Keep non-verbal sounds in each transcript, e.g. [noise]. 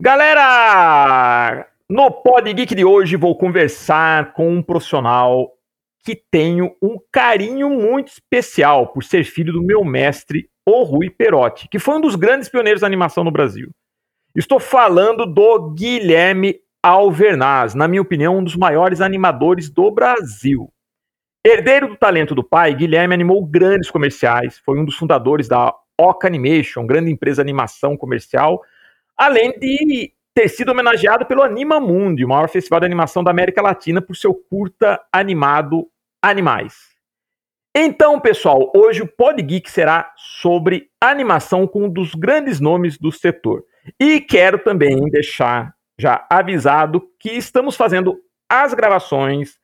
Galera, no Pod Geek de hoje vou conversar com um profissional que tenho um carinho muito especial por ser filho do meu mestre, o Rui Perotti, que foi um dos grandes pioneiros da animação no Brasil. Estou falando do Guilherme Alvernaz, na minha opinião, um dos maiores animadores do Brasil. Herdeiro do talento do pai, Guilherme animou grandes comerciais, foi um dos fundadores da Oca Animation, grande empresa de animação comercial, além de ter sido homenageado pelo Anima Mundi, o maior festival de animação da América Latina, por seu curta animado Animais. Então, pessoal, hoje o Pod Geek será sobre animação com um dos grandes nomes do setor. E quero também deixar já avisado que estamos fazendo as gravações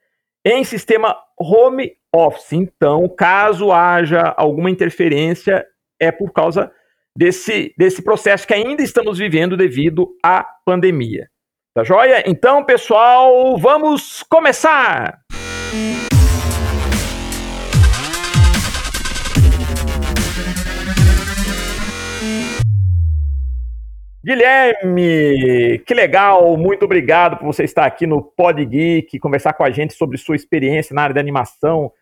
em sistema home office. Então, caso haja alguma interferência, é por causa desse, desse processo que ainda estamos vivendo devido à pandemia. Tá joia? Então, pessoal, vamos começar! Guilherme, que legal, muito obrigado por você estar aqui no Pod Geek, conversar com a gente sobre sua experiência na área de animação.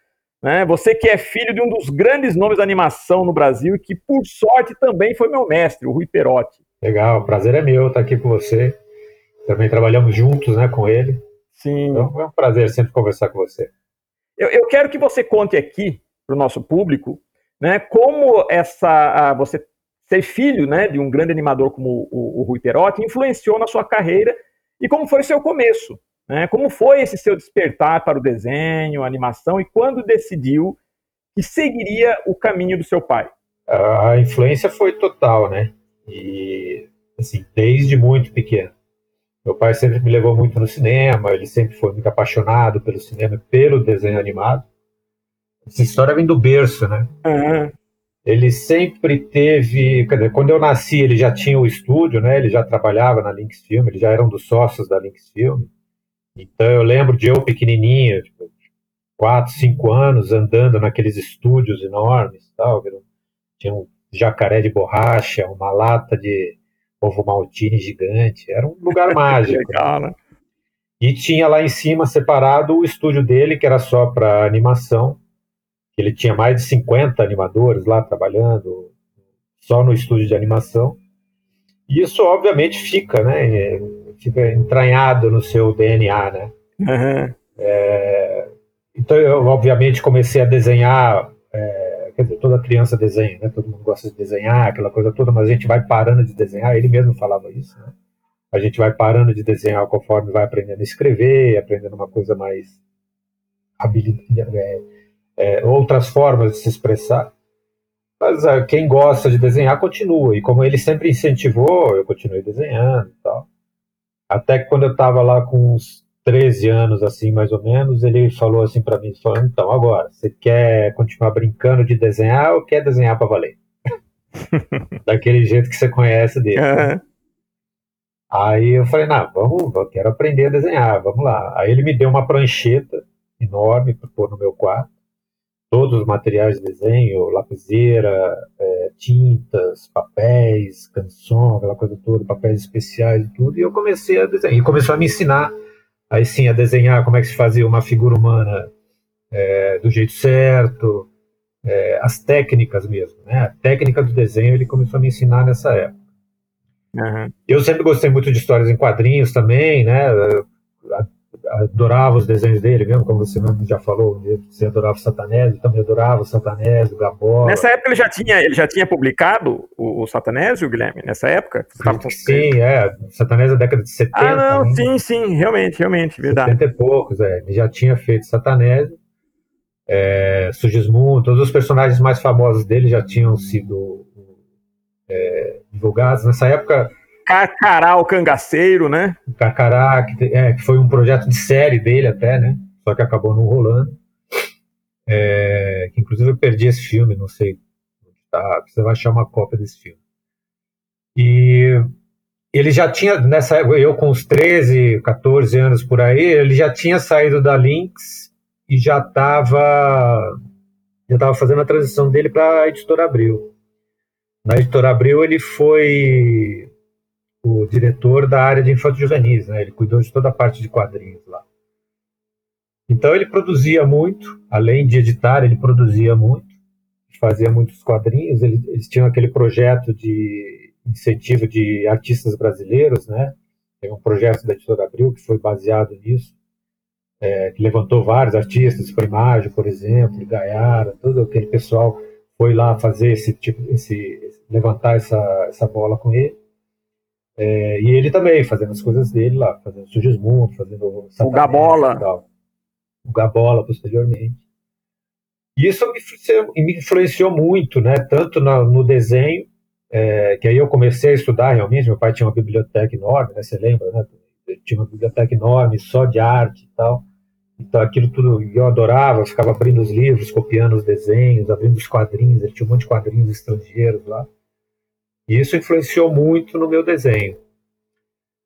Né? Você que é filho de um dos grandes nomes da animação no Brasil e que, por sorte, também foi meu mestre, o Rui Perotti. Legal, o prazer é meu estar aqui com você. Também trabalhamos juntos né, com ele. Sim. Então é um prazer sempre conversar com você. Eu, eu quero que você conte aqui para o nosso público né, como essa você ser filho né, de um grande animador como o, o Rui Perotti influenciou na sua carreira e como foi o seu começo. Né? Como foi esse seu despertar para o desenho, a animação, e quando decidiu que seguiria o caminho do seu pai? A influência foi total, né? E, assim, desde muito pequeno. Meu pai sempre me levou muito no cinema, ele sempre foi muito apaixonado pelo cinema, pelo desenho animado. Essa história vem do berço, né? Uhum. Ele sempre teve, dizer, quando eu nasci ele já tinha o estúdio, né? Ele já trabalhava na Lynx Film, ele já era um dos sócios da Lynx Film. Então eu lembro de eu pequenininho, tipo, quatro, cinco anos, andando naqueles estúdios enormes, tal. Tinha um jacaré de borracha, uma lata de ovo maltine gigante. Era um lugar [laughs] mágico. Legal, né? E tinha lá em cima separado o estúdio dele, que era só para animação. Ele tinha mais de 50 animadores lá trabalhando só no estúdio de animação. E isso, obviamente, fica, né? Fica entranhado no seu DNA, né? Uhum. É, então, eu, obviamente, comecei a desenhar. É, quer dizer, toda criança desenha, né? Todo mundo gosta de desenhar, aquela coisa toda, mas a gente vai parando de desenhar. Ele mesmo falava isso, né? A gente vai parando de desenhar conforme vai aprendendo a escrever, aprendendo uma coisa mais é, é, outras formas de se expressar. Mas é, quem gosta de desenhar continua. E como ele sempre incentivou, eu continuei desenhando e tal. Até que quando eu estava lá com uns 13 anos, assim, mais ou menos, ele falou assim para mim, falou, então, agora, você quer continuar brincando de desenhar ou quer desenhar para valer? [laughs] Daquele jeito que você conhece dele. Uhum. Aí eu falei, não, vamos, eu quero aprender a desenhar, vamos lá. Aí ele me deu uma prancheta enorme para pôr no meu quarto todos os materiais de desenho, lapiseira, é, tintas, papéis, canção, aquela coisa toda, papéis especiais e tudo, e eu comecei a desenhar. E começou a me ensinar, aí sim, a desenhar como é que se fazia uma figura humana é, do jeito certo, é, as técnicas mesmo, né? A técnica do desenho ele começou a me ensinar nessa época. Uhum. Eu sempre gostei muito de histórias em quadrinhos também, né? Adorava os desenhos dele, mesmo como você mesmo já falou, você adorava o Satanésio, também adorava o Satanésio, o Gabola. Nessa época ele já tinha, ele já tinha publicado o, o Satanésio, Guilherme? Nessa época? Sim, é, Satanésio da década de 70. Ah, não, né? sim, sim, realmente, realmente, verdade. 70 e poucos, é, ele já tinha feito Satanésio, é, Sugismundo, todos os personagens mais famosos dele já tinham sido é, divulgados. Nessa época Carcará, o cangaceiro, né? Carcará, que, é, foi um projeto de série dele até, né? Só que acabou não rolando. É, que inclusive eu perdi esse filme, não sei tá, você vai achar uma cópia desse filme. E ele já tinha, nessa eu com uns 13, 14 anos por aí, ele já tinha saído da Lynx e já estava já tava fazendo a transição dele para a Editora Abril. Na Editora Abril ele foi o diretor da área de infanto juvenis, né? Ele cuidou de toda a parte de quadrinhos lá. Então ele produzia muito, além de editar, ele produzia muito, fazia muitos quadrinhos. Eles, eles tinham aquele projeto de incentivo de artistas brasileiros, né? Tem um projeto da Editora Abril que foi baseado nisso, é, que levantou vários artistas, Primagem, por exemplo, Gaiara, todo aquele pessoal foi lá fazer esse tipo, esse levantar essa, essa bola com ele. É, e ele também fazendo as coisas dele lá, fazendo Sugismundo, fazendo o Gabola, o Gabola posteriormente. E isso me, me influenciou muito, né? Tanto na, no desenho é, que aí eu comecei a estudar realmente. Meu pai tinha uma biblioteca enorme, né? Você lembra, né? Ele tinha uma biblioteca enorme só de arte e tal. Então aquilo tudo eu adorava, eu ficava abrindo os livros, copiando os desenhos, abrindo os quadrinhos. Ele tinha um monte de quadrinhos estrangeiros lá. E isso influenciou muito no meu desenho.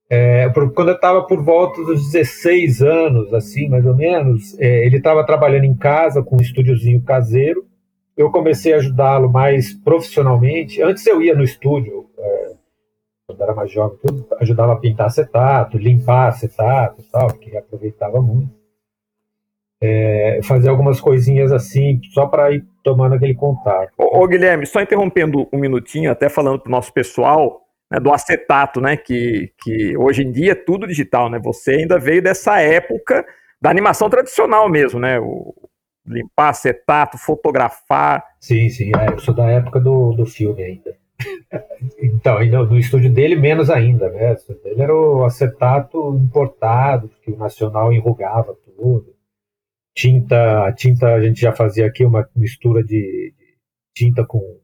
É, quando eu estava por volta dos 16 anos, assim, mais ou menos, é, ele estava trabalhando em casa com um estúdiozinho caseiro eu comecei a ajudá-lo mais profissionalmente. Antes eu ia no estúdio, é, quando era mais jovem, ajudava a pintar acetato, limpar acetato tal, que aproveitava muito. É, fazer algumas coisinhas assim, só para ir tomando aquele contato. Ô, ô, Guilherme, só interrompendo um minutinho, até falando para o nosso pessoal, né, do acetato, né, que, que hoje em dia é tudo digital, né, você ainda veio dessa época da animação tradicional mesmo, né, o, limpar acetato, fotografar. Sim, sim, é, eu sou da época do, do filme ainda. [laughs] então, no estúdio dele, menos ainda, né? Dele era o acetato importado, porque o nacional enrugava tudo. Tinta, a tinta a gente já fazia aqui uma mistura de, tinta com,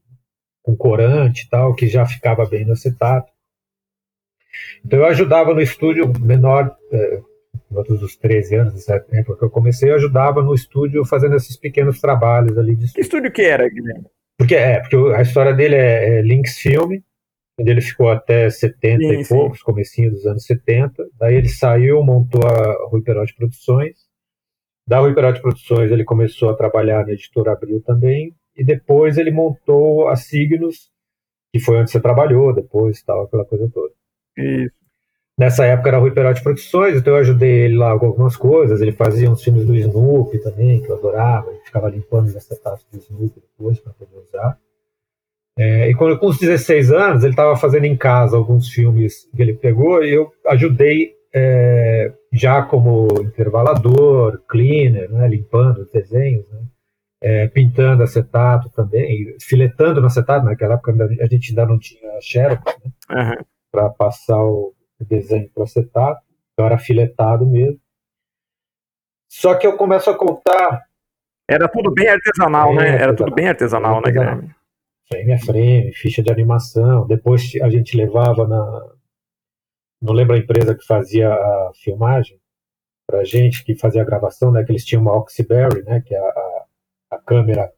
com corante e tal, que já ficava bem no acetato. Então eu ajudava no estúdio menor, é, dos 13 anos, nessa época que eu comecei, eu ajudava no estúdio fazendo esses pequenos trabalhos ali de estúdio. Que estúdio que era, Guilherme? Porque, é, porque a história dele é, é Lynx Filme, onde ele ficou até 70 sim, e poucos, sim. comecinho dos anos 70. Daí ele saiu, montou a Rui Perotti Produções. Da Rui Perotti Produções ele começou a trabalhar na editora Abril também. E depois ele montou a Signos, que foi onde você trabalhou depois, tal, aquela coisa toda. Isso. Nessa época era Rui Perotti Produções, então eu ajudei ele lá com algumas coisas. Ele fazia uns filmes do Snoopy também, que eu adorava. Ele ficava limpando os acetatos do Snoopy depois para poder usar. É, e quando, com os 16 anos, ele estava fazendo em casa alguns filmes que ele pegou e eu ajudei é, já como intervalador, cleaner, né, limpando os desenhos, né, é, pintando acetato também, filetando no acetato. Naquela época a gente ainda não tinha Xerox né, uhum. para passar o desenho para acetato, então era filetado mesmo. Só que eu começo a contar. Era tudo bem artesanal, né? Era tudo bem artesanal, né, Guilherme? Frame a frame, ficha de animação. Depois a gente levava na. Não lembro a empresa que fazia a filmagem pra gente, que fazia a gravação, né? Que eles tinham uma Oxyberry, né? Que é a, a, a câmera.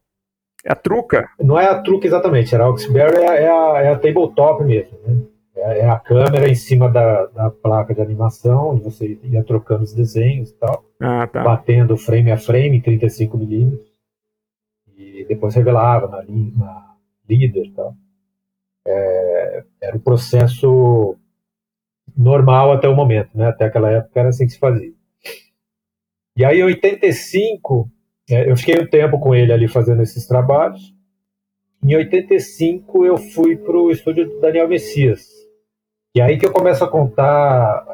É a truca? Não é a truca exatamente, era a Oxyberry, é a, é a, é a tabletop mesmo, né? É, é a câmera em cima da, da placa de animação, onde você ia trocando os desenhos e tal. Ah, tá. Batendo frame a frame, 35mm. E depois revelava na, na líder e tal. É, era o processo normal até o momento, né? Até aquela época era assim que se fazia. E aí, em 85, é, eu fiquei um tempo com ele ali fazendo esses trabalhos. Em 85, eu fui para o estúdio do Daniel Messias, e aí que eu começo a contar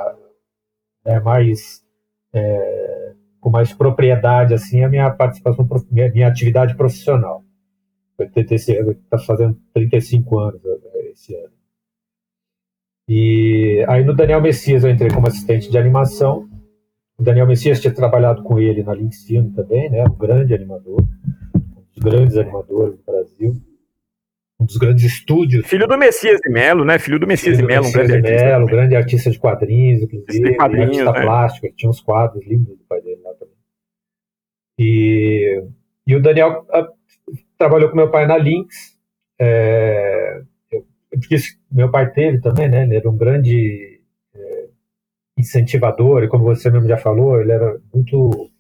né, mais é, com mais propriedade assim a minha participação, minha, minha atividade profissional. Está fazendo 35 anos né, esse ano. E aí no Daniel Messias eu entrei como assistente de animação. O Daniel Messias tinha trabalhado com ele na Lynx Film também, né? Um grande animador, um dos grandes animadores do Brasil um dos grandes estúdios. Filho do Messias de Melo, né? Filho do Messias Filho de Melo, um grande artista. Melo, grande artista de quadrinhos, inclusive. De quadrinhos, artista né? plástico, ele tinha uns quadros lindos do pai dele lá também. E, e o Daniel a, ah, trabalhou com meu pai na Lynx. É, porque meu pai teve também, né? Ele era um grande é, incentivador, e como você mesmo já falou, ele era muito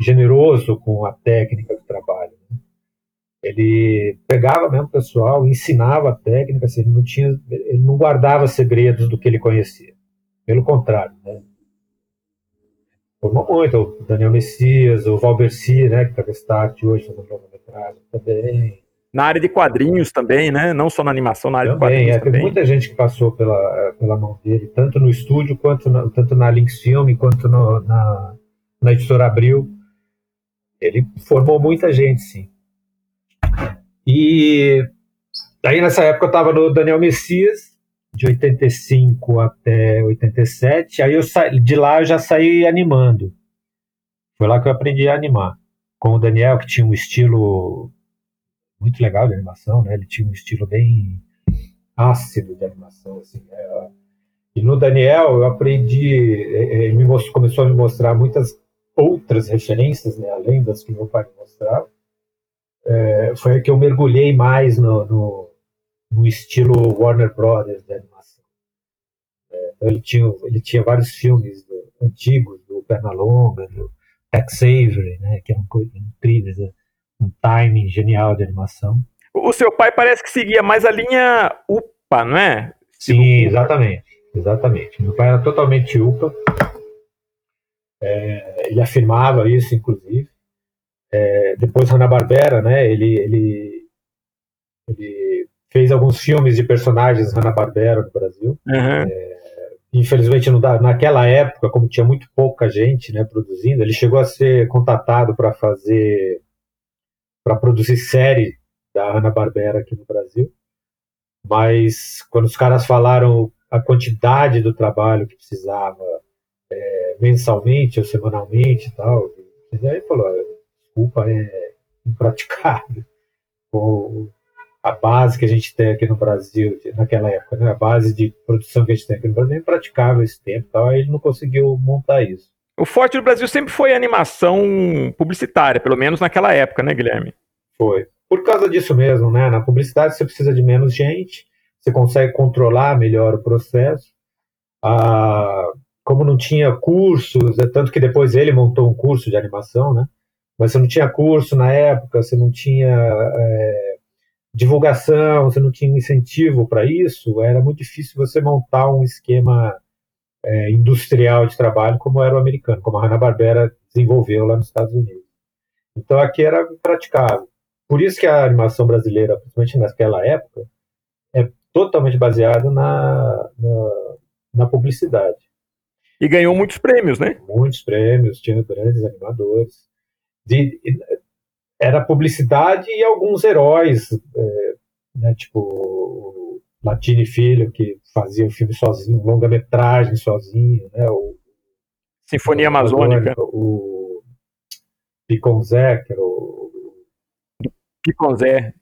generoso com a técnica do trabalho. Né? Ele pegava mesmo o pessoal, ensinava a técnica, assim, ele não tinha, ele não guardava segredos do que ele conhecia. Pelo contrário, né? Formou muito, o Daniel Messias, o Valberci, né, que está hoje fazendo longa-metragem também. Na área de quadrinhos também, né? Não só na animação, na área também, de quadrinhos é, também. Tem muita gente que passou pela, pela mão dele, tanto no estúdio, quanto na, tanto na Lynx Film, quanto no, na, na editora Abril. Ele formou muita gente, sim. E aí nessa época eu estava no Daniel Messias, de 85 até 87. Aí eu sa... de lá eu já saí animando. Foi lá que eu aprendi a animar. Com o Daniel, que tinha um estilo muito legal de animação, né? Ele tinha um estilo bem ácido de animação, assim. Né? E no Daniel eu aprendi, ele me mostrou, começou a me mostrar muitas outras referências, né? Além das que meu pai me mostrava. É, foi que eu mergulhei mais no, no, no estilo Warner Brothers de animação. É, ele, tinha, ele tinha vários filmes antigos, do Pernalonga, do Tex Avery, né? Que coisas incríveis. Né? Um timing genial de animação. O seu pai parece que seguia mais a linha UPA, não é? Sim, exatamente. Exatamente. Meu pai era totalmente UPA. É, ele afirmava isso, inclusive. É, depois Hanna-Barbera, né? Ele, ele, ele fez alguns filmes de personagens Hanna-Barbera no Brasil. Uhum. É, infelizmente, não dá, naquela época, como tinha muito pouca gente né, produzindo, ele chegou a ser contatado para fazer para produzir série da Hanna-Barbera aqui no Brasil. Mas quando os caras falaram a quantidade do trabalho que precisava é, mensalmente ou semanalmente e tal, ele falou, desculpa, é impraticável. [laughs] O, a base que a gente tem aqui no Brasil, naquela época, né, a base de produção que a gente tem aqui no Brasil é impraticável esse tempo, tal, aí ele não conseguiu montar isso. O forte do Brasil sempre foi a animação publicitária, pelo menos naquela época, né, Guilherme? Foi. Por causa disso mesmo, né? Na publicidade você precisa de menos gente, você consegue controlar melhor o processo. Ah, como não tinha cursos, é tanto que depois ele montou um curso de animação, né? Mas você não tinha curso na época, você não tinha é, divulgação, você não tinha incentivo para isso, era muito difícil você montar um esquema é, industrial de trabalho como era o americano, como a Hanna-Barbera desenvolveu lá nos Estados Unidos. Então aqui era praticável. Por isso que a animação brasileira, principalmente naquela época, é totalmente baseada na, na, na publicidade. E ganhou muitos prêmios, né? Muitos prêmios, tinha grandes animadores. De, era publicidade e alguns heróis, é, né, tipo Latini Filho, que fazia o filme sozinho, longa-metragem sozinho, né? O, Sinfonia o, Amazônica. O Piconzé, que era o. Piconzé.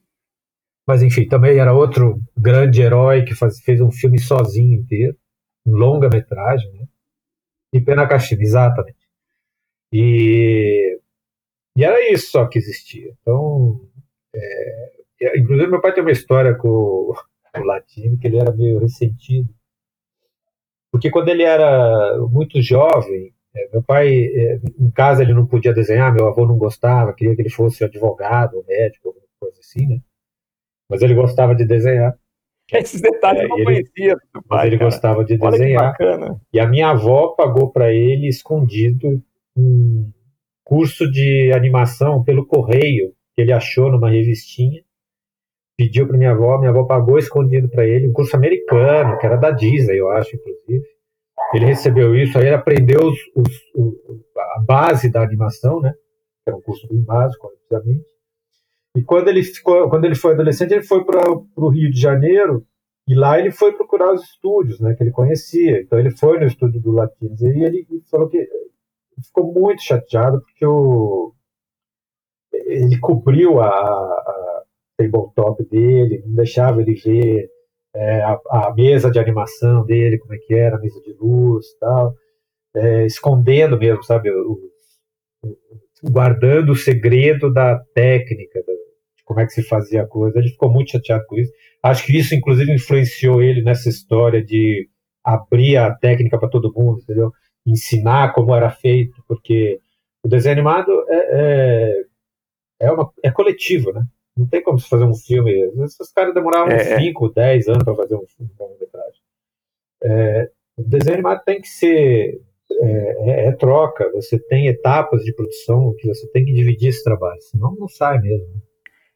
Mas enfim, também era outro grande herói que faz, fez um filme sozinho inteiro, um longa-metragem, né? E Pena Caxina, exatamente. E, e era isso só que existia. Então, é, inclusive meu pai tem uma história com latino, que ele era meio ressentido. Porque quando ele era muito jovem, é, meu pai, é, em casa ele não podia desenhar, meu avô não gostava, queria que ele fosse advogado, médico, alguma coisa assim, né? Mas ele gostava de desenhar. [laughs] Esses detalhes é, eu não ele, conhecia pai. Mas ele cara. gostava de Olha desenhar. E a minha avó pagou para ele escondido um curso de animação pelo correio que ele achou numa revistinha pediu para minha avó, minha avó pagou escondido para ele, um curso americano, que era da Disney, eu acho, inclusive. Ele recebeu isso, aí ele aprendeu os, os, a base da animação, né? Que era um curso bem básico, obviamente. E quando ele, ficou, quando ele foi adolescente, ele foi para o Rio de Janeiro e lá ele foi procurar os estúdios, né? Que ele conhecia. Então ele foi no estúdio do Latinos e ele falou que ficou muito chateado porque o, ele cobriu a, a tabletop dele, não deixava ele ver é, a, a, mesa de animação dele, como é que era, a mesa de luz e tal, é, escondendo mesmo, sabe, o, o, guardando o segredo da técnica, da, de como é que se fazia a coisa. Ele ficou muito chateado com isso. Acho que isso, inclusive, influenciou ele nessa história de abrir a técnica para todo mundo, entendeu? Ensinar como era feito, porque o desenho animado é, é, é, uma, é coletivo, né? Não tem como você fazer um filme. Esses caras demoravam 5, é. 10 anos para fazer um filme longa-metragem. É, o desenho animado tem que ser. É, é, é, troca, você tem etapas de produção que você tem que dividir esse trabalho, senão não sai mesmo.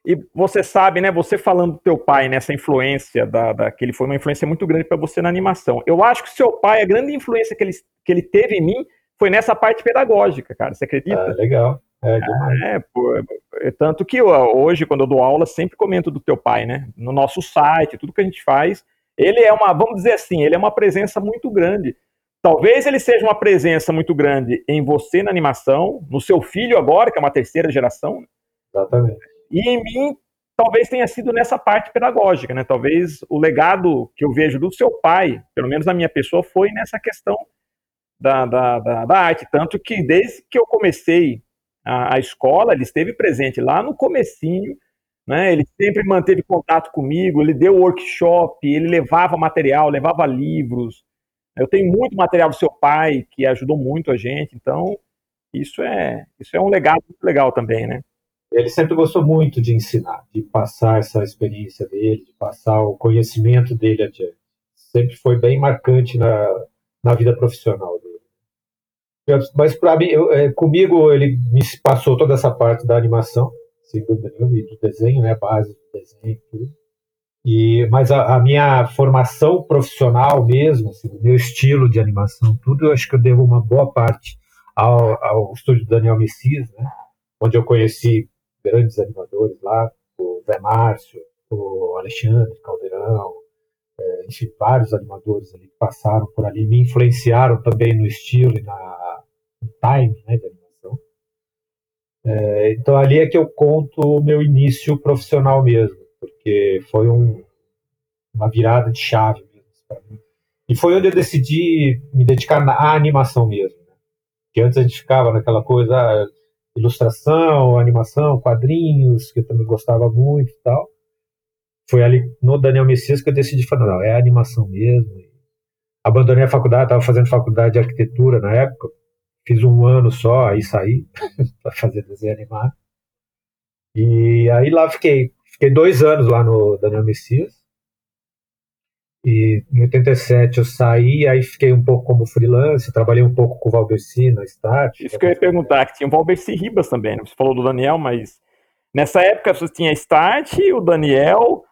E você sabe, né? Você falando do teu pai nessa influência da, da que ele foi uma influência muito grande para você na animação. Eu acho que seu pai, a grande influência que ele, que ele teve em mim foi nessa parte pedagógica, cara. Você acredita? Ah, legal. É, é, pô, é, tanto que hoje, quando eu dou aula, sempre comento do teu pai, né? No nosso site, tudo que a gente faz. Ele é uma, vamos dizer assim, ele é uma presença muito grande. Talvez ele seja uma presença muito grande em você na animação, no seu filho agora, que é uma terceira geração. Né? Exatamente. E em mim, talvez tenha sido nessa parte pedagógica, né? Talvez o legado que eu vejo do seu pai, pelo menos na minha pessoa, foi nessa questão da, da, da, da arte. Tanto que desde que eu comecei a, a, escola, ele esteve presente lá no comecinho, né? Ele sempre manteve contato comigo, ele deu workshop, ele levava material, levava livros. Eu tenho muito material do seu pai que ajudou muito a gente, então isso é isso é um legado muito legal também, né? Ele sempre gostou muito de ensinar, de passar essa experiência dele, de passar o conhecimento dele adiante. Sempre foi bem marcante na, na vida profissional dele. Mas para mim, eu, é, comigo ele me passou toda essa parte da animação, e do desenho, né, base do desenho, tudo. E, mas a, a, minha formação profissional mesmo, assim, o meu estilo de animação, tudo, eu acho que eu devo uma boa parte ao, ao estúdio do Daniel Messias, né, onde eu conheci grandes animadores lá, o Zé Márcio, o Alexandre Caldeirão, é, enfim, vários animadores ali que passaram por ali, me influenciaram também no estilo e na time né, de animação. É, então ali é que eu conto o meu início profissional mesmo, porque foi um, uma virada de chave mesmo para mim. E foi onde eu decidi me dedicar à animação mesmo. Né? Porque antes a gente ficava naquela coisa, ah, ilustração, animação, quadrinhos, que eu também gostava muito e tal. Foi ali no Daniel Messias que eu decidi falar, não, é animação mesmo. Abandonei a faculdade, estava fazendo faculdade de arquitetura na época, fiz um ano só, aí saí [laughs] para fazer desenho animado. E aí lá fiquei, fiquei dois anos lá no Daniel Messias. E em 87 eu saí, aí fiquei um pouco como freelance, trabalhei um pouco com o Valberci na Start. Isso que eu ia perguntar, que tinha o Valberci Ribas também, né? Você falou do Daniel, mas nessa época você tinha Start, o Daniel,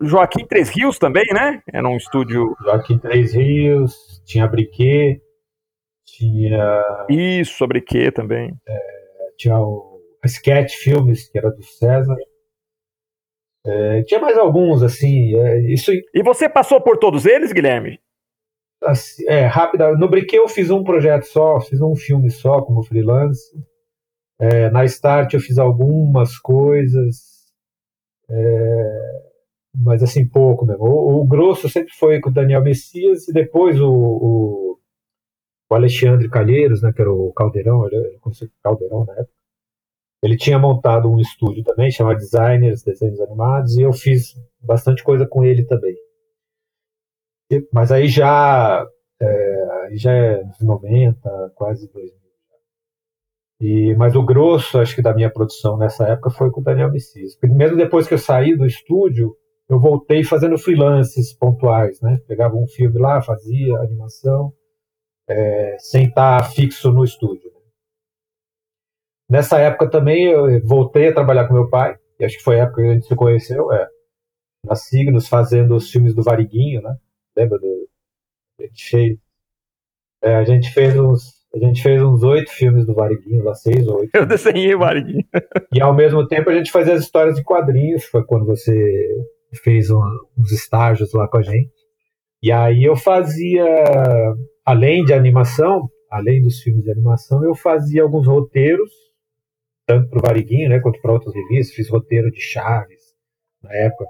Joaquim Três Rios também, né? Era um estúdio. Joaquim Três Rios, tinha Briquet, tinha. Isso, a Briquet também. É, tinha o Sketch Filmes, que era do César. É, tinha mais alguns, assim. É, isso... E você passou por todos eles, Guilherme? Assim, é, rápida. No Briquet eu fiz um projeto só, fiz um filme só como freelance. É, na Start eu fiz algumas coisas, é, mas assim, pouco mesmo. O, o, grosso sempre foi com o Daniel Messias e depois o, o, o Alexandre Calheiros, né, que era o Caldeirão, ele, ele Caldeirão na época. Ele tinha montado um estúdio também, chamado Designers, Desenhos Animados, e eu fiz bastante coisa com ele também. E, mas aí já, é, já é 90, quase 2000. E, mas o grosso, acho que da minha produção nessa época foi com o Daniel Messias. Mesmo depois que eu saí do estúdio, eu voltei fazendo freelances pontuais, né? Pegava um filme lá, fazia animação, é, sem estar fixo no estúdio. Nessa época também eu voltei a trabalhar com meu pai, e acho que foi a época que a gente se conheceu, é, na Signos, fazendo os filmes do Variguinho, né? Lembra do. A gente fez, é, a gente fez uns. A gente fez uns oito filmes do Variguinho, lá seis ou oito. Eu desenhei o Variguinho. [laughs] E ao mesmo tempo a gente fazia as histórias de quadrinhos, foi quando você fez um, uns estágios lá com a gente. E aí eu fazia, além de animação, além dos filmes de animação, eu fazia alguns roteiros tanto para o Variguinho, né, quanto para outras revistas, fiz roteiro de Chaves na época.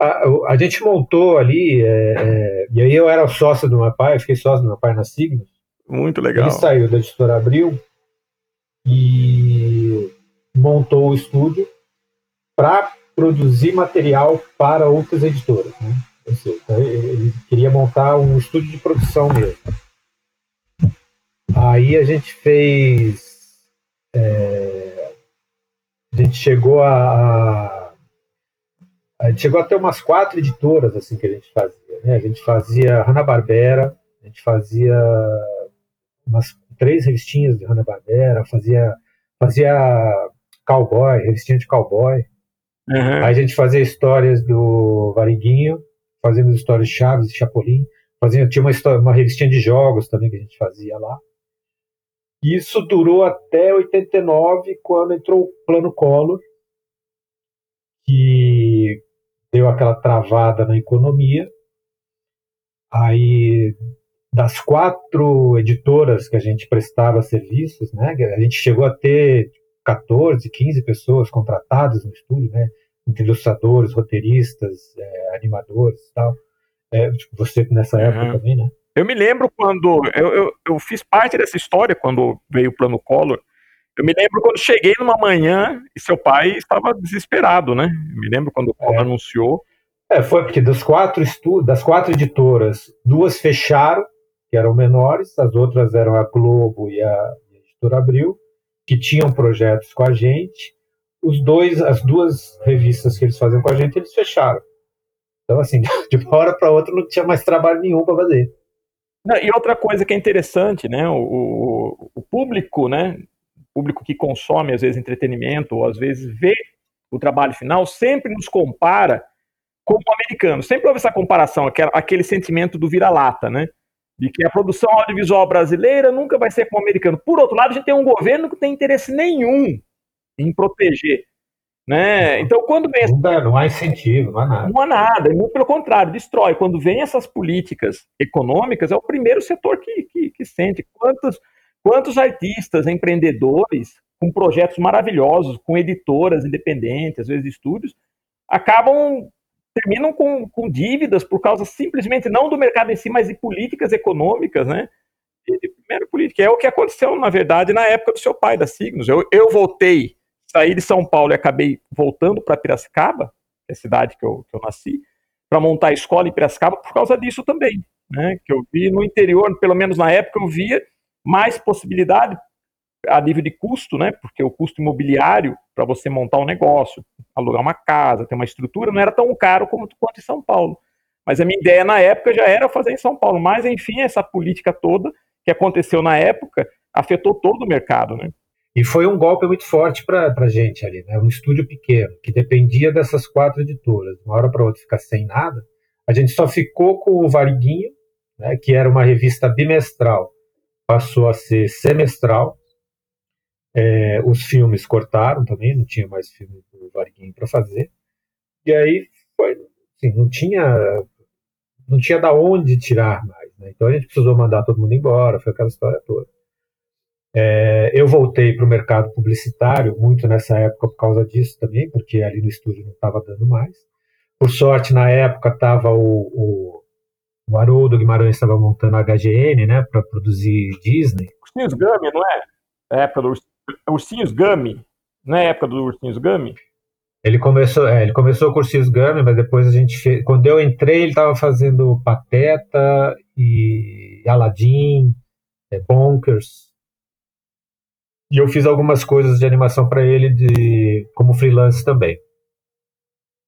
A, a, gente montou ali, é, é, e aí eu era sócio do meu pai, fiquei sócio do meu pai na Signos. Muito legal. Ele saiu da editora Abril e montou o estúdio para produzir material para outras editoras. Né? Então, ele queria montar um estúdio de produção mesmo. Aí a gente fez é, a gente chegou a, A gente chegou a ter umas quatro editoras assim que a gente fazia. Né? A gente fazia Hanna-Barbera, a gente fazia umas três revistinhas de Hanna-Barbera, fazia, fazia cowboy, revistinha de cowboy. Uhum. Aí a gente fazia histórias do Variguinho, fazíamos histórias de Chaves e Chapolin. Fazia, tinha uma, história, uma revistinha de jogos também que a gente fazia lá. Isso durou até 89, quando entrou o Plano Collor, que deu aquela travada na economia. Aí, das quatro editoras que a gente prestava serviços, né, a gente chegou a ter 14, 15 pessoas contratadas no estúdio, né, ilustradores, roteiristas, é, animadores e tal. É, tipo, você nessa uhum. época também, né? Eu me lembro quando. Eu, eu, eu, fiz parte dessa história quando veio o plano Collor. Eu me lembro quando cheguei numa manhã e seu pai estava desesperado, né? Eu me lembro quando o Collor é. anunciou. É, foi porque dos quatro estudos, das quatro editoras, duas fecharam, que eram menores, as outras eram a Globo e a, a Editora Abril, que tinham projetos com a gente. Os dois, as duas revistas que eles faziam com a gente, eles fecharam. Então, assim, [laughs] de uma hora para outra não tinha mais trabalho nenhum para fazer. E outra coisa que é interessante, né? O, o, público, né? O público que consome, às vezes, entretenimento, ou às vezes vê o trabalho final, sempre nos compara com o americano. Sempre houve essa comparação, aquele sentimento do vira-lata, né? De que a produção audiovisual brasileira nunca vai ser como o americano. Por outro lado, a gente tem um governo que tem interesse nenhum em proteger né? Então, quando vem. Não, dá, não há incentivo, não há nada. Não há nada, é muito pelo contrário, destrói. Quando vem essas políticas econômicas, é o primeiro setor que, que, que sente. Quantos, quantos artistas, empreendedores, com projetos maravilhosos, com editoras independentes, às vezes estúdios, acabam terminam com, com dívidas por causa simplesmente não do mercado em si, mas de políticas econômicas, né? E, primeiro política. É o que aconteceu, na verdade, na época do seu pai, da Signos. Eu, eu voltei saí de São Paulo e acabei voltando para Piracicaba, que é a cidade que eu, que eu nasci, para montar a escola em Piracicaba por causa disso também. Né? Que eu vi no interior, pelo menos na época, eu via mais possibilidade a nível de custo, né? Porque o custo imobiliário para você montar um negócio, alugar uma casa, ter uma estrutura, não era tão caro como quanto em São Paulo. Mas a minha ideia na época já era fazer em São Paulo. Mas, enfim, essa política toda que aconteceu na época afetou todo o mercado, né? E foi um golpe muito forte para a gente ali, né? Um estúdio pequeno, que dependia dessas quatro editoras. Uma hora para outra ficar sem nada. A gente só ficou com o Variguinho, né, que era uma revista bimestral, passou a ser semestral. É, os filmes cortaram também, não tinha mais filme do Variguinho para fazer. E aí foi, assim, não tinha não tinha da onde tirar mais. Né? Então a gente precisou mandar todo mundo embora, foi aquela história toda. É, eu voltei para o mercado publicitário muito nessa época por causa disso também, porque ali no estúdio não estava dando mais. Por sorte, na época estava o, o, o Haroldo Guimarães estava montando a HGN, né, para produzir Disney. Ursinhos Gummy, não é? É época do Ursinhos Gummy, não é época do Ursinhos Gummy? Ele começou, é, ele começou com Ursinhos Gummy, mas depois a gente fez, quando eu entrei ele estava fazendo Pateta e Aladdin, é, Bonkers, e eu fiz algumas coisas de animação para ele de, como freelance também.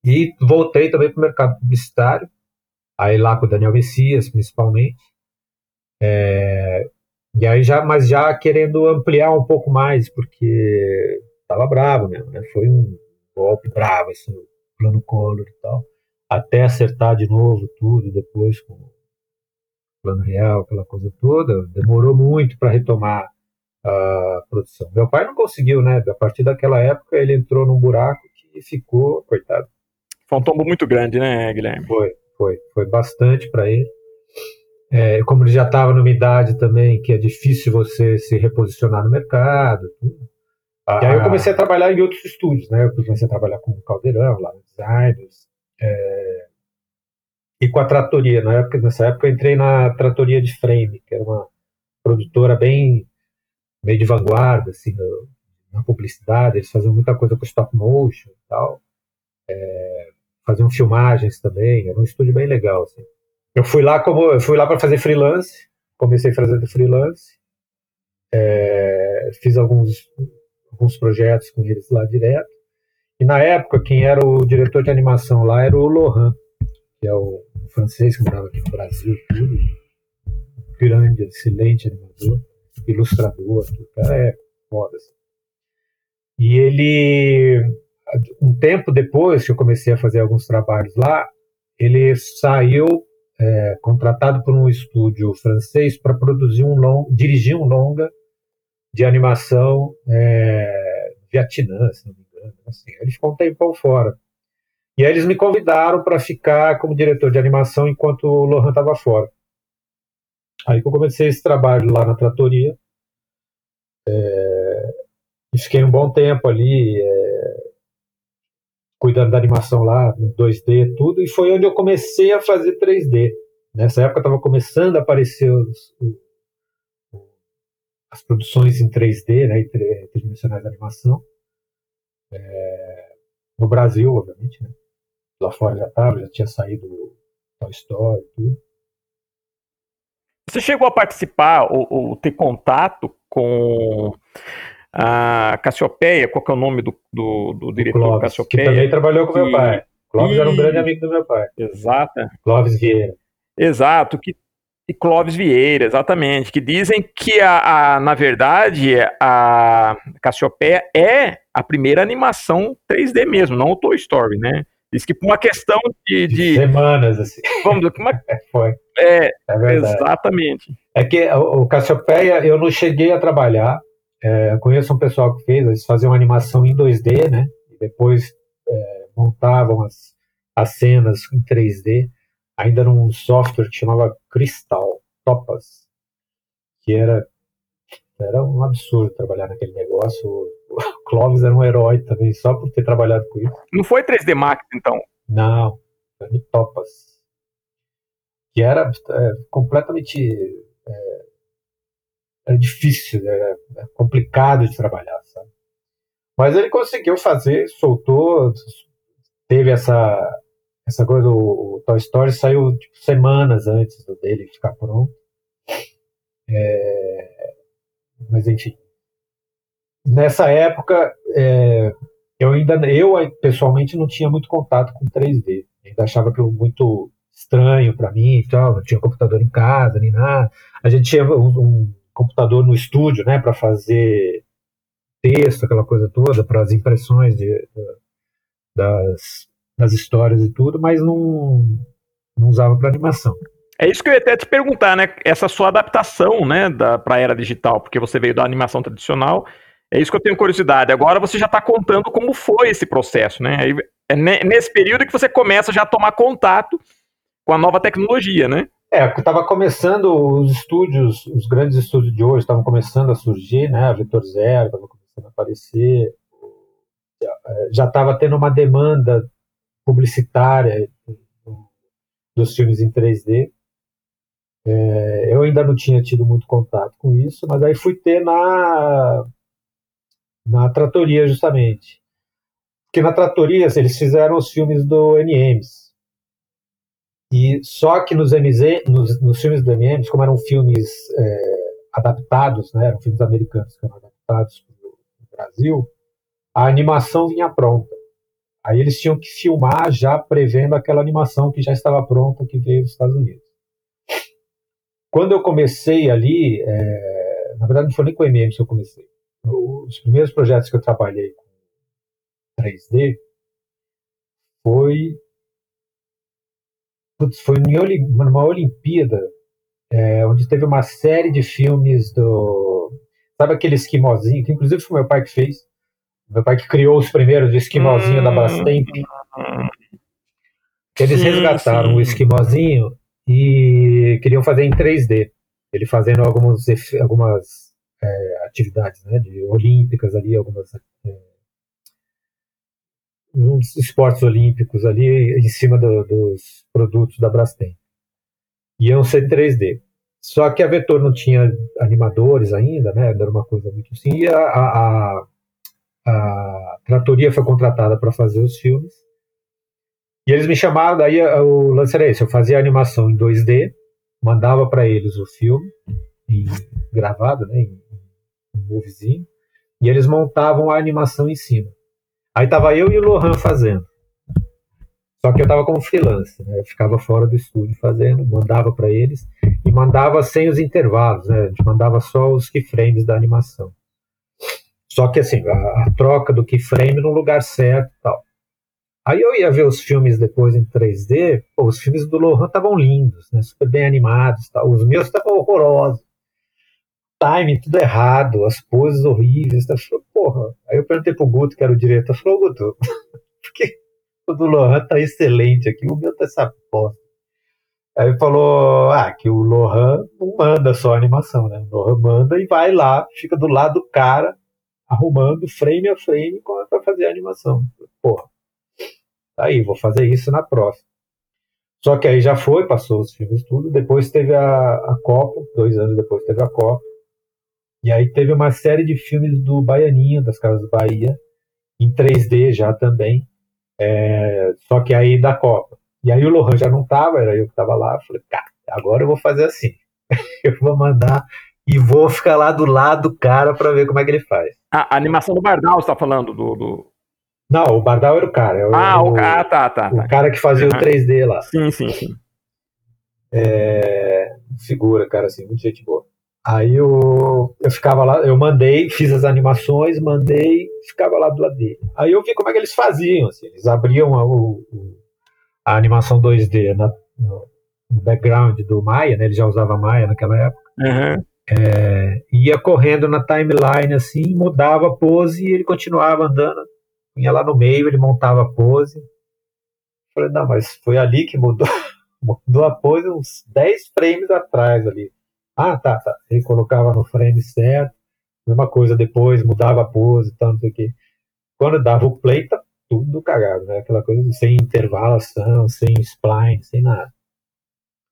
E voltei também para o mercado publicitário, aí lá com o Daniel Messias, principalmente. É, e aí já, mas já querendo ampliar um pouco mais, porque estava bravo mesmo, né? Foi um golpe bravo esse plano Collor e tal. Até acertar de novo tudo depois com o plano real, aquela coisa toda, demorou muito para retomar a produção. Meu pai não conseguiu, né? A partir daquela época ele entrou num buraco que ficou, coitado. Foi um tombo muito grande, né, Guilherme? Foi, foi, foi bastante para ele. É, como ele já estava numa idade também que é difícil você se reposicionar no mercado. Ah, e aí eu comecei a trabalhar em outros estúdios, né? Eu comecei a trabalhar com o Caldeirão, lá no Designers, é, e com a Tratoria. Na época, nessa época eu entrei na Tratoria de Frame, que era uma produtora bem meio de vanguarda, assim, no, na publicidade, eles faziam muita coisa com stop motion e tal. É, faziam filmagens também, era um estúdio bem legal, assim. Eu fui lá como eu fui lá para fazer freelance, comecei fazendo freelance, é, fiz alguns alguns projetos com eles lá direto E na época, quem era o diretor de animação lá era o Lohan, que é o francês que morava aqui no Brasil, tudo. Grande, excelente animador, ilustrador. O cara é foda. Assim. E ele, um tempo depois que eu comecei a fazer alguns trabalhos lá, ele saiu é, contratado por um estúdio francês para produzir um long, dirigir um longa de animação é, Vietnã, se não me engano. Assim. Ele ficou um tempão fora. E aí eles me convidaram para ficar como diretor de animação enquanto o Lohan estava fora. Aí que eu comecei esse trabalho lá na tratoria. É, e fiquei um bom tempo ali é, cuidando da animação lá, 2D, tudo. E foi onde eu comecei a fazer 3D. Nessa época estava começando a aparecer os, as produções em 3D, né, tridimensionais de animação. É, no Brasil, obviamente, né? Lá fora já estava, já tinha saído Toy Story e tudo. Você chegou a participar ou, ou, ter contato com a Cassiopeia? Qual que é o nome do, do, do diretor Clóvis, Cassiopeia? Que também trabalhou com meu pai. Clóvis e... era um grande amigo do meu pai. Exato. Clóvis Vieira. Exato, que e Clóvis Vieira, exatamente, que dizem que, a, a, na verdade, a Cassiopeia é a primeira animação 3D mesmo, não o Toy Story, né? Diz que por uma questão de... de Semanas, assim. Vamos uma... [laughs] Foi. É, é exatamente. É que o Cassiopeia, eu não cheguei a trabalhar, é, conheço um pessoal que fez, eles faziam animação em 2D, né? E depois é, montavam as, as cenas em 3D ainda num software que chamava Crystal Topas, que era era um absurdo trabalhar naquele negócio. O Clovis era um herói também, só por ter trabalhado com isso. Não foi 3D Max, então? Não, foi no Topas. Que era é, completamente. É, era difícil, era complicado de trabalhar, sabe? Mas ele conseguiu fazer, soltou, teve essa essa coisa, o, o Toy Story saiu tipo, semanas antes do dele ficar pronto. É, mas enfim. Nessa época, é, eu ainda, eu pessoalmente não tinha muito contato com 3D. Ainda achava aquilo muito estranho para mim e tal. Não tinha computador em casa nem nada. A gente tinha um, um computador no estúdio, né, para fazer texto, aquela coisa toda, para as impressões de, das das histórias e tudo, mas não, não usava para animação. É isso que eu ia até te perguntar, né? Essa sua adaptação, né, para a era digital, porque você veio da animação tradicional. É isso que eu tenho curiosidade. Agora você já está contando como foi esse processo, né? É nesse período que você começa já a tomar contato com a nova tecnologia, né? É, estava começando os estúdios, os grandes estúdios de hoje estavam começando a surgir, né? A Vetor Zero estava começando a aparecer, já estava tendo uma demanda publicitária dos filmes em 3D. É, eu ainda não tinha tido muito contato com isso, mas aí fui ter na, na Tratoria, justamente. Porque na Tratoria eles fizeram os filmes do NMs. E só que nos, MZ, nos, nos filmes do NMs, como eram filmes é, adaptados, né, eram filmes americanos que eram adaptados para o Brasil, a animação vinha pronta. Aí eles tinham que filmar já prevendo aquela animação que já estava pronta que veio dos Estados Unidos. Quando eu comecei ali, é, na verdade não foi nem com o MM que eu comecei. Os primeiros projetos que eu trabalhei com 3D foi putz, foi numa Olimpíada é, onde teve uma série de filmes do sabe aquele esquimozinho que inclusive foi meu pai que fez meu pai que criou os primeiros esquimozinho hum, da Bastemp. Eles resgataram sim. o esquimozinho e queriam fazer em 3D. Ele fazendo algumas, algumas é, atividades né, de olímpicas ali, algumas é, uns esportes olímpicos ali em cima do, dos produtos da Brastemp. Iam ser em 3D. Só que a Vetor não tinha animadores ainda, né? Era uma coisa muito assim. E a, a, a tratoria foi contratada para fazer os filmes. E eles me chamaram, daí o lance era esse, eu fazia a animação em 2D, mandava para eles o filme, em, gravado, né, em, em moviezinho, e eles montavam a animação em cima. Aí tava eu e o Lohan fazendo. Só que eu tava como freelance, né? Eu ficava fora do estúdio fazendo, mandava para eles e mandava sem os intervalos, né? A gente mandava só os keyframes da animação. Só que assim, a, a troca do keyframe no lugar certo tal. Aí eu ia ver os filmes depois em 3D, pô, os filmes do Lohan estavam lindos, né? Super bem animados, tal. os meus estavam horrorosos. Timing tudo errado, as poses horríveis. Tá? Porra. Aí eu perguntei pro Guto, que era o diretor, falou, Guto, [laughs] por que o do Lohan tá excelente aqui, o meu tá essa bosta. Aí ele falou, ah, que o Lohan não manda só animação, né? O Lohan manda e vai lá, fica do lado do cara, arrumando frame a frame para fazer a animação. Porra Tá aí, vou fazer isso na próxima. Só que aí já foi, passou os filmes tudo. Depois teve a, a Copa, dois anos depois teve a Copa. E aí teve uma série de filmes do Baianinho, das Casas Bahia, em 3D já também. É, só que aí da Copa. E aí o Lohan já não tava, era eu que tava lá. Falei, cara, agora eu vou fazer assim. [laughs] eu vou mandar e vou ficar lá do lado do cara para ver como é que ele faz. A, a animação do Bardal, você tá falando do, do, não, o Bardal era o cara. É ah, o, cara, tá, tá, O tá. cara que fazia o 3D lá. Sim, sim, sim. É, figura, cara, assim, muito gente boa. Aí eu, eu ficava lá, eu mandei, fiz as animações, mandei, ficava lá do lado dele. Aí eu vi como é que eles faziam, assim, eles abriam a, a animação 2D na, no, background do Maya, né, ele já usava Maya naquela época. Uhum. É, ia correndo na timeline assim, mudava a pose e ele continuava andando punha lá no meio, ele montava a pose. Falei, não, mas foi ali que mudou, [laughs] mudou a pose uns 10 frames atrás ali. Ah, tá, tá. Ele colocava no frame certo, mesma coisa depois, mudava a pose e tal, não sei o quê. Quando dava o play, tá tudo cagado, né? Aquela coisa sem intervalação, sem spline, sem nada.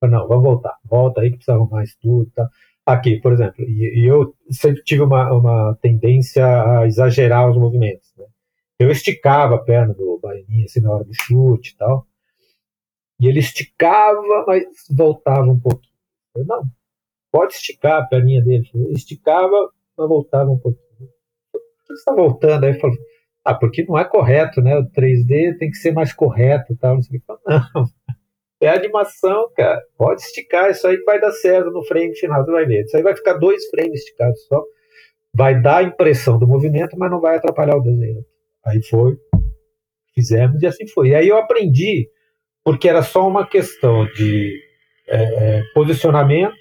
Falei, não, vamos voltar. Volta aí que precisa arrumar isso tudo tá. Aqui, por exemplo, e, e eu sempre tive uma, uma tendência a exagerar os movimentos. Né? Eu esticava a perna do Baianinha assim, na hora do chute e tal. E ele esticava, mas voltava um pouquinho. Eu, não, pode esticar a perninha dele. Ele esticava, mas voltava um pouquinho. Por que está voltando? Aí falou, ah, porque não é correto, né? O 3D tem que ser mais correto tal. Não, [laughs] é animação, cara. Pode esticar, isso aí vai dar certo no frame final, você vai ver. Isso aí vai ficar dois frames esticados só. Vai dar a impressão do movimento, mas não vai atrapalhar o desenho. Aí foi, fizemos e assim foi. E aí eu aprendi, porque era só uma questão de é, posicionamento,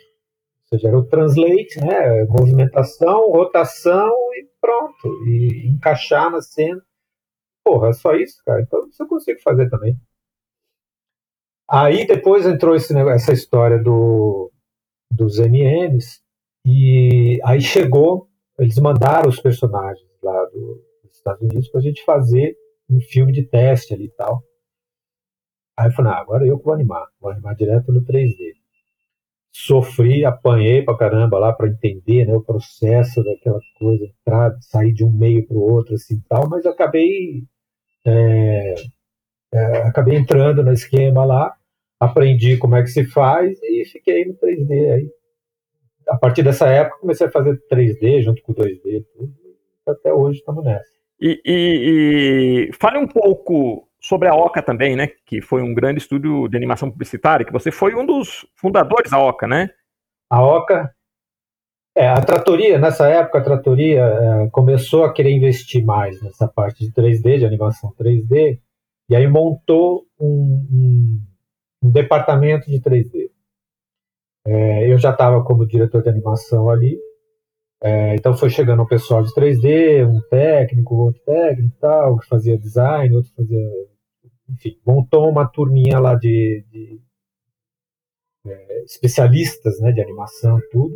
ou seja, era o translate, né, movimentação, rotação e pronto, e encaixar na cena. Porra, é só isso, cara. Então isso eu consigo fazer também. Aí depois entrou esse, essa história do, dos MMs, e aí chegou, eles mandaram os personagens lá do, Estados Unidos para a gente fazer um filme de teste ali e tal. Aí eu falei, ah, agora eu vou animar, vou animar direto no 3D. Sofri, apanhei pra caramba lá para entender né, o processo daquela coisa, entrar, sair de um meio para o outro assim tal, mas acabei é, é, acabei entrando no esquema lá, aprendi como é que se faz e fiquei no 3D aí. A partir dessa época comecei a fazer 3D junto com 2D, tudo, até hoje estamos nessa. E, e, e, fale um pouco sobre a Oca também, né? Que foi um grande estúdio de animação publicitária, que você foi um dos fundadores da Oca, né? A Oca, é, a Tratoria, nessa época, a Tratoria é, começou a querer investir mais nessa parte de 3D, de animação 3D, e aí montou um, um, um departamento de 3D. É, eu já estava como diretor de animação ali, é, então foi chegando um pessoal de 3D, um técnico, outro técnico tal, que fazia design, outro fazia. Enfim, montou uma turminha lá de, de é, especialistas né, de animação, tudo.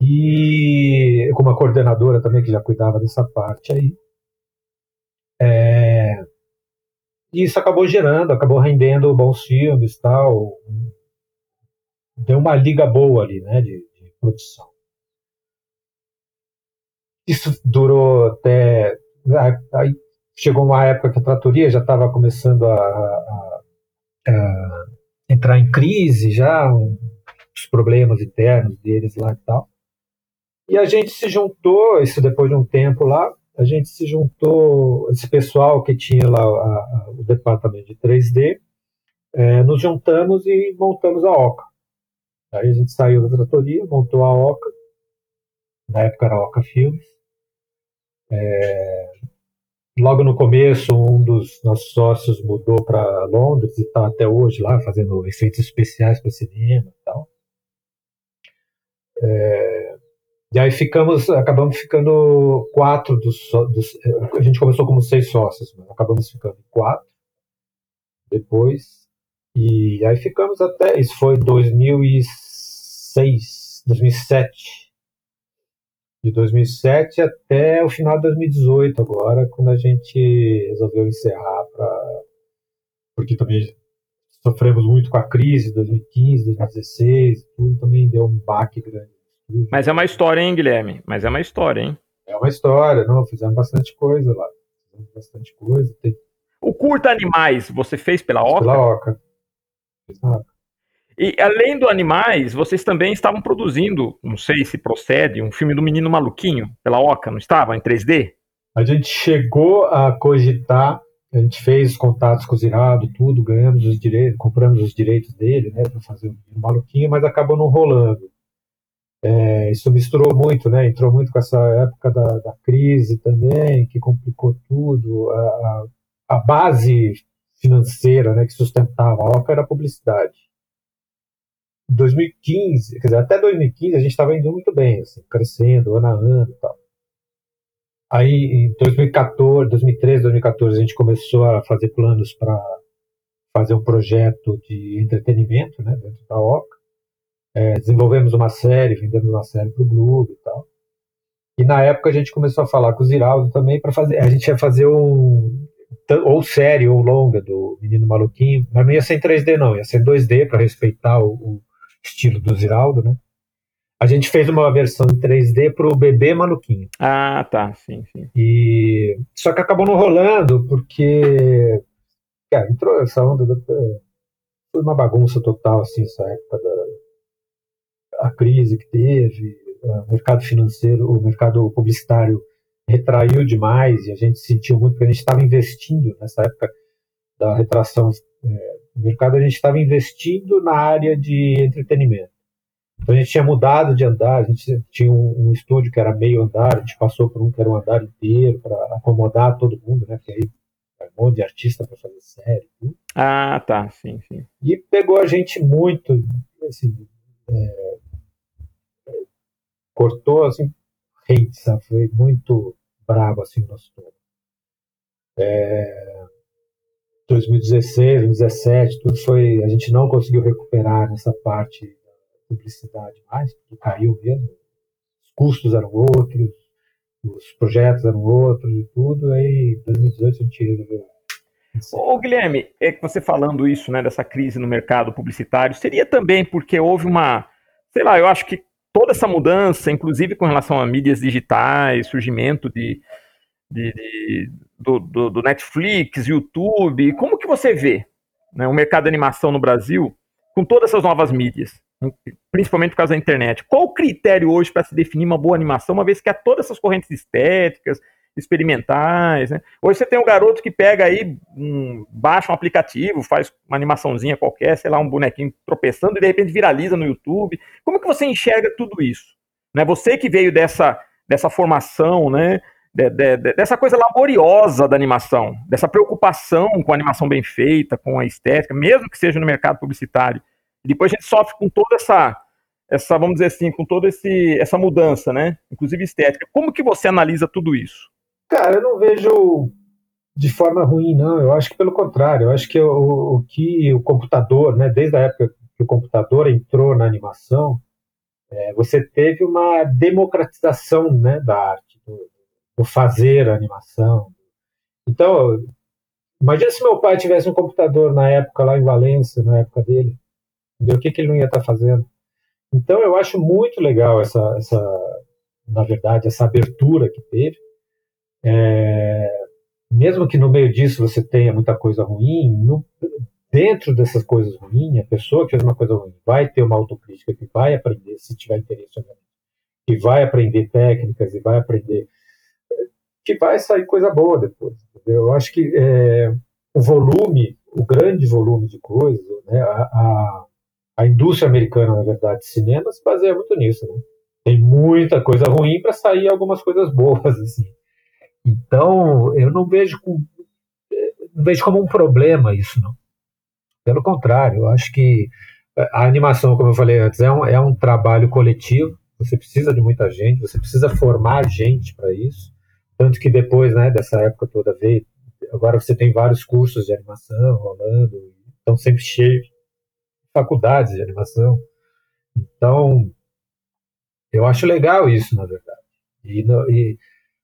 E com uma coordenadora também que já cuidava dessa parte aí. É, e isso acabou gerando, acabou rendendo bons filmes tal. Deu uma liga boa ali, né, de, de produção. Isso durou até. Aí chegou uma época que a tratoria já estava começando a, a, a, entrar em crise, já, um, os problemas internos deles lá e tal. E a gente se juntou, isso depois de um tempo lá, a gente se juntou, esse pessoal que tinha lá a, o departamento de 3D, é, nos juntamos e montamos a OCA. Aí a gente saiu da tratoria, montou a OCA, na época era a OCA Filmes. É, logo no começo, um dos nossos sócios mudou para Londres e está até hoje lá fazendo efeitos especiais para cinema e tal. É, e aí ficamos, acabamos ficando quatro dos, dos, A gente começou como seis sócios, mas acabamos ficando quatro depois. E aí ficamos até. Isso foi 2006, 2007. De 2007 até o final de 2018, agora, quando a gente resolveu encerrar, pra, porque também sofremos muito com a crise de 2015, 2016, tudo também deu um baque grande mas é uma história, hein, Guilherme? Mas é uma história, hein? É uma história, não, fizemos bastante coisa lá. Fizemos bastante coisa. Tem... O Curta Animais, você fez pela Oca? Pela Oca. E além do Animais, vocês também estavam produzindo, não sei se procede, um filme do Menino Maluquinho, pela Oca, não estava? Em 3D? A gente chegou a cogitar, a gente fez contatos com o Zirado, tudo, ganhamos os direitos, compramos os direitos dele, né, para fazer o Menino Maluquinho, mas acabou não rolando. É, isso misturou muito, né? Entrou muito com essa época da, da crise também, que complicou tudo. A, a, base financeira né, que sustentava a OCA era a publicidade. Em 2015, quer dizer, até 2015 a gente estava indo muito bem, assim, crescendo ano a ano e tal. Aí em 2014, 2013, 2014 a gente começou a fazer planos para fazer um projeto de entretenimento né, dentro da OCA. É, desenvolvemos uma série, vendemos uma série para o Globo e tal. E na época a gente começou a falar com o Ziraldo também para fazer. A gente ia fazer um. Ou série ou longa do Menino Maluquinho, mas não ia ser em 3D, não, ia ser em 2D para respeitar o, o, estilo do Ziraldo, né? A gente fez uma versão em 3D para o Bebê Maluquinho. Ah, tá, sim, sim. E... Só que acabou não rolando porque. Cara, entrou essa onda. Da... Foi uma bagunça total, assim, essa época da a crise que teve, o mercado financeiro, o mercado publicitário retraiu demais e a gente sentiu muito porque a gente estava investindo nessa época da retração é, do mercado, a gente estava investindo na área de entretenimento. Então a gente tinha mudado de andar, a gente tinha um, um estúdio que era meio andar, a gente passou por um que era um andar inteiro para acomodar todo mundo, né? Porque aí um monte de artista para fazer série. Ah, tá, sim, sim. E pegou a gente muito, assim, é, cortou assim, sabe? Foi muito bravo assim no nosso. É, 2016, 2017, tudo foi. A gente não conseguiu recuperar nessa parte da publicidade mais, porque caiu mesmo. Os custos eram outros, os projetos eram outros e tudo. Aí, em 2018, a gente resolveu. Ô Guilherme, é que você falando isso, né, dessa crise no mercado publicitário, seria também porque houve uma, sei lá, eu acho que toda essa mudança, inclusive com relação a mídias digitais, surgimento de, de, de do, do, do, Netflix, YouTube, como que você vê né, o mercado de animação no Brasil com todas essas novas mídias, principalmente por causa da internet? Qual o critério hoje para se definir uma boa animação, uma vez que há todas essas correntes estéticas, experimentais. Né? Hoje você tem um garoto que pega aí, um, baixa um aplicativo, faz uma animaçãozinha qualquer, sei lá, um bonequinho tropeçando e de repente viraliza no YouTube. Como que você enxerga tudo isso? Né? Você que veio dessa, dessa formação, né? De, de, de, dessa coisa laboriosa da animação, dessa preocupação com a animação bem feita, com a estética, mesmo que seja no mercado publicitário. E depois a gente sofre com toda essa, essa vamos dizer assim, com toda esse, essa mudança, né? Inclusive estética. Como que você analisa tudo isso? Cara, eu não vejo de forma ruim, não. Eu acho que pelo contrário. Eu acho que o, o que o computador, né, desde a época que o computador entrou na animação, é, você teve uma democratização né, da arte, do, do fazer a animação. Então, imagina se meu pai tivesse um computador na época lá em Valência, na época dele, o que, que ele não ia estar fazendo? Então, eu acho muito legal essa, essa, na verdade, essa abertura que teve. É, mesmo que no meio disso você tenha muita coisa ruim, no, dentro dessas coisas ruins, a pessoa que fez uma coisa ruim vai ter uma autocrítica que vai aprender, se tiver interesse, e vai aprender técnicas e vai aprender. Que vai sair coisa boa depois. Entendeu? Eu acho que é, o volume, o grande volume de coisas, né, a, a, a, indústria americana, na verdade, de cinema se baseia muito nisso. Né? Tem muita coisa ruim para sair algumas coisas boas. [laughs] Assim. Então, eu não vejo, não vejo como um problema isso, não. Pelo contrário, eu acho que a animação, como eu falei antes, é um, é um trabalho coletivo. Você precisa de muita gente, você precisa formar gente para isso. Tanto que depois né, dessa época toda veio. Agora você tem vários cursos de animação rolando, estão sempre cheios faculdades de animação. Então, eu acho legal isso, na verdade. E, e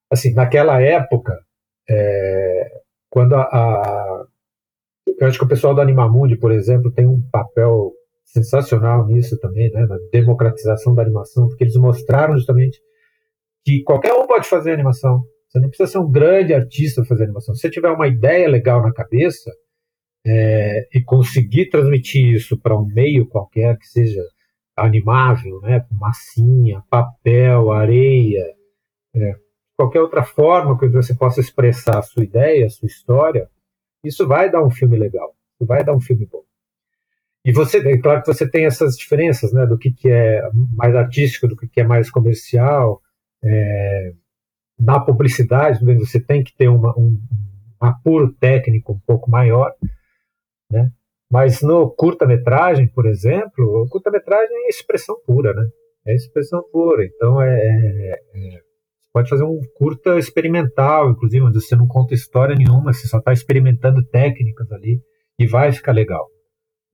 assim, naquela época, é, quando a, a, eu acho que o pessoal do Animamundi, por exemplo, tem um papel sensacional nisso também, né, na democratização da animação, porque eles mostraram justamente que qualquer um pode fazer animação. Você não precisa ser um grande artista para fazer animação. Se você tiver uma ideia legal na cabeça é, e conseguir transmitir isso para um meio qualquer que seja animável, né, massinha, papel, areia, é, qualquer outra forma que você possa expressar a sua ideia, a sua história, isso vai dar um filme legal, vai dar um filme bom. E você, é claro que você tem essas diferenças, né, do que, que é mais artístico, do que, que é mais comercial. É, na publicidade, você tem que ter uma, um, um apuro técnico um pouco maior, né? Mas no curta-metragem, por exemplo, curta-metragem é expressão pura, né? É expressão pura. Então é, é, é pode fazer um curta experimental, inclusive, onde você não conta história nenhuma, você só está experimentando técnicas ali e vai ficar legal.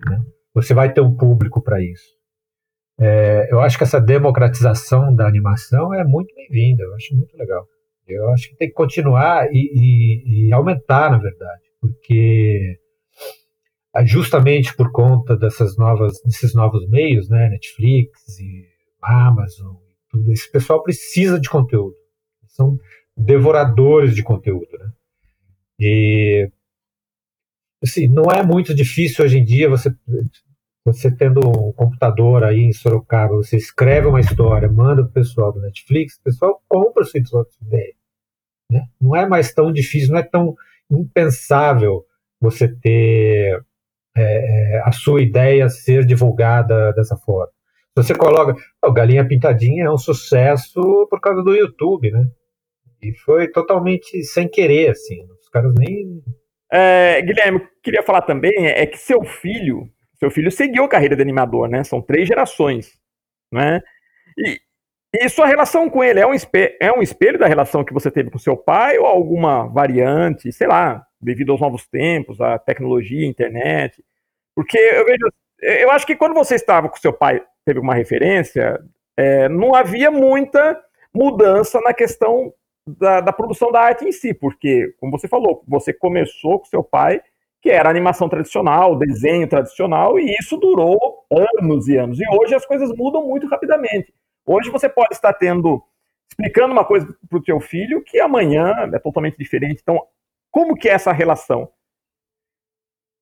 Né? Você vai ter um público para isso. É, eu acho que essa democratização da animação é muito bem-vinda, eu acho muito legal. Eu acho que tem que continuar e, e, e aumentar, na verdade, porque ah, justamente por conta dessas novas, desses novos meios, né, Netflix e Amazon, tudo esse pessoal precisa de conteúdo, são devoradores de conteúdo, né? E assim, não é muito difícil hoje em dia você você tendo um computador aí em Sorocaba, você escreve uma história, manda para o pessoal do Netflix, o pessoal compra sua ideia. Né? Não é mais tão difícil, não é tão impensável você ter é, é a sua ideia ser divulgada dessa forma. Você coloca. O Galinha Pintadinha é um sucesso por causa do YouTube, né? E foi totalmente sem querer, assim. Os caras nem. É, Guilherme, queria falar também é que seu filho seu filho seguiu a carreira de animador, né? São três gerações, né? E, e sua relação com ele é um, espelho, é um espelho da relação que você teve com seu pai ou alguma variante, sei lá, devido aos novos tempos, à tecnologia, internet? Porque eu vejo, eu acho que quando você estava com seu pai, teve uma referência, é, não havia muita mudança na questão da, da, produção da arte em si, porque, como você falou, você começou com seu pai que era animação tradicional, desenho tradicional, e isso durou anos e anos. E hoje as coisas mudam muito rapidamente. Hoje você pode estar tendo, explicando uma coisa para o seu filho que amanhã é totalmente diferente. Então, como que é essa relação?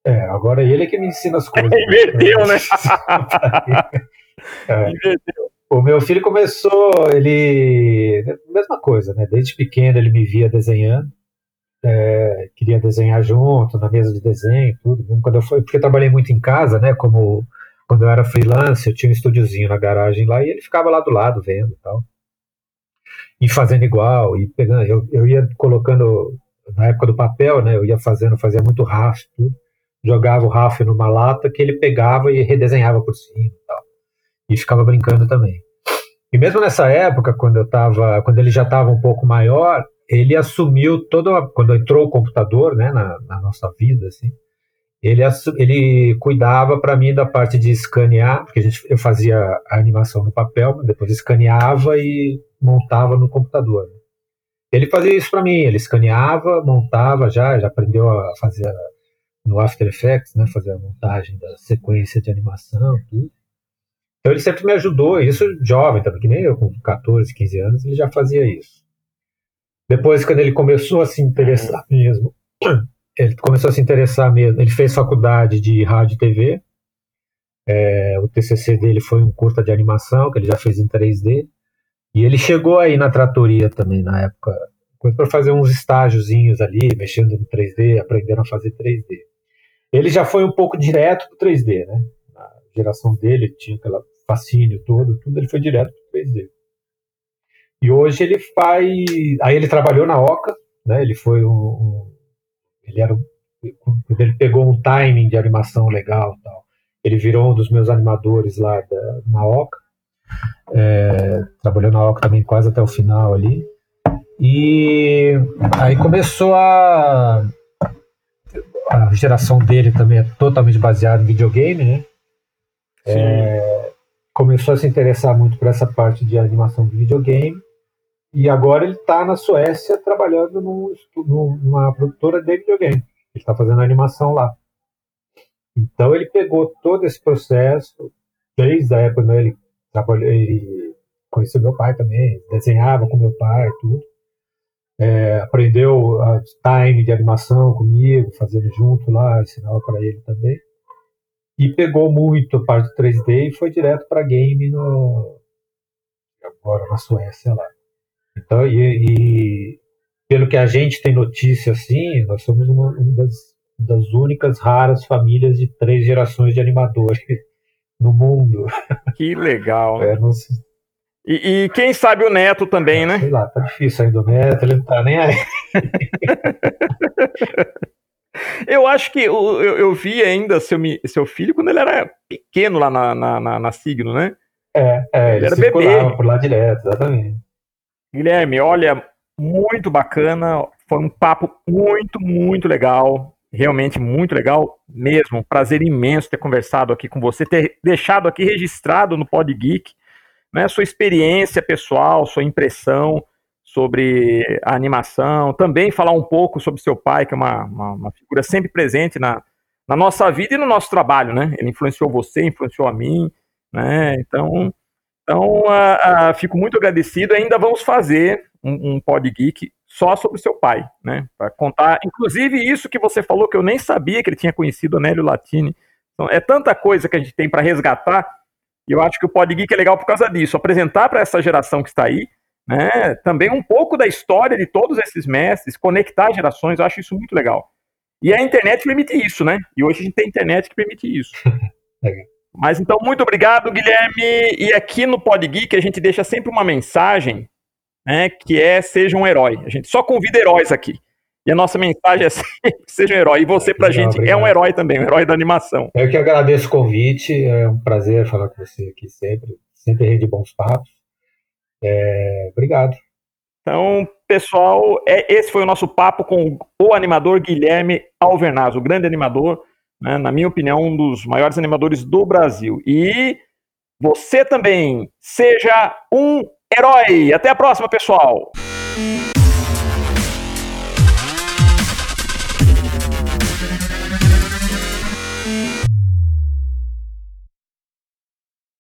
É, agora ele é que me ensina as coisas. [laughs] Inverteu, né? [laughs] é. Inverteu. O meu filho começou, ele. Mesma coisa, né? Desde pequeno ele me via desenhando é, queria desenhar junto, na mesa de desenho, tudo. Quando eu fui, porque eu trabalhei muito em casa, né? Como quando eu era freelance, eu tinha um estúdiozinho na garagem lá e ele ficava lá do lado vendo e tal. E fazendo igual, e pegando. Eu, eu ia colocando, na época do papel, né? Eu ia fazendo, fazia muito RAF, tudo. Jogava o RAF numa lata que ele pegava e redesenhava por cima e tal. E ficava brincando também. E mesmo nessa época, quando eu tava, quando ele já estava um pouco maior, ele assumiu toda quando entrou o computador, né, na, na nossa vida, assim, ele, ele cuidava para mim da parte de escanear, porque a gente, eu fazia a animação no papel, depois escaneava e montava no computador. Né. Ele fazia isso para mim, ele escaneava, montava já, já aprendeu a fazer no After Effects, né, fazer a montagem da sequência de animação, tudo. Então ele sempre me ajudou, isso jovem também, que nem eu, com 14, 15 anos, ele já fazia isso. Depois, quando ele começou a se interessar mesmo, ele começou a se interessar mesmo. Ele fez faculdade de rádio e TV. É, o TCC dele foi um curta de animação que ele já fez em 3D. E ele chegou aí na tratoria também, na época para fazer uns estágiozinhos ali, mexendo no 3D, aprendendo a fazer 3D. Ele já foi um pouco direto para 3D, né? A geração dele tinha aquele fascínio todo, tudo ele foi direto para 3D. E hoje ele faz. Aí ele trabalhou na Oca, né? Ele foi um. um ele era. Ele pegou um timing de animação legal tal. Ele virou um dos meus animadores lá da, na Oca. É, trabalhou na Oca também quase até o final ali. E aí começou a. A geração dele também é totalmente baseada em videogame, né? É, começou a se interessar muito por essa parte de animação de videogame. E agora ele está na Suécia trabalhando num, numa produtora de videogame. Ele está fazendo animação lá. Então ele pegou todo esse processo, desde a época né, ele ele conheceu meu pai também, desenhava com meu pai, tudo. É, aprendeu a time de animação comigo, fazendo junto lá, ensinava para ele também. E pegou muito a parte do 3D e foi direto para game no, agora na Suécia lá. Então, e, e, pelo que a gente tem notícia assim, nós somos uma, uma das, das, únicas raras famílias de três gerações de animadores no mundo. Que legal. É, e, e, quem sabe o neto também, né? Sei lá, tá difícil ainda o neto, ele não tá nem aí. [laughs] eu acho que eu, eu, vi ainda seu, seu filho quando ele era pequeno lá na, na, na, na Signo, né? É, é ele, ele era bebê. por lá direto, exatamente. Guilherme, olha, muito bacana. Foi um papo muito, muito legal. Realmente muito legal mesmo. Prazer imenso ter conversado aqui com você, ter deixado aqui registrado no Pod Geek né, sua experiência pessoal, sua impressão sobre a animação. Também falar um pouco sobre seu pai, que é uma, uma, uma figura sempre presente na, na nossa vida e no nosso trabalho, né? Ele influenciou você, influenciou a mim, né? Então, então, uh, uh, fico muito agradecido. Ainda vamos fazer um, um Pod Geek só sobre o seu pai, né? Para contar, inclusive, isso que você falou, que eu nem sabia que ele tinha conhecido o Nélio Latini. Então, é tanta coisa que a gente tem para resgatar, e eu acho que o Pod Geek é legal por causa disso. Apresentar para essa geração que está aí, né? Também um pouco da história de todos esses mestres, conectar gerações, eu acho isso muito legal. E a internet permite isso, né? E hoje a gente tem internet que permite isso. [laughs] Mas então, muito obrigado, Guilherme. E aqui no Pod Geek a gente deixa sempre uma mensagem, né, que é seja um herói. A gente só convida heróis aqui. E a nossa mensagem é [laughs] sempre seja um herói. E você, pra Legal, gente, obrigado. é um herói também, um herói da animação. Eu que agradeço o convite. É um prazer falar com você aqui sempre. Sempre rende bons papos. É, obrigado. Então, pessoal, é, esse foi o nosso papo com o animador Guilherme Alvernaz, o grande animador né, na minha opinião, um dos maiores animadores do Brasil. E você também seja um herói. Até a próxima, pessoal!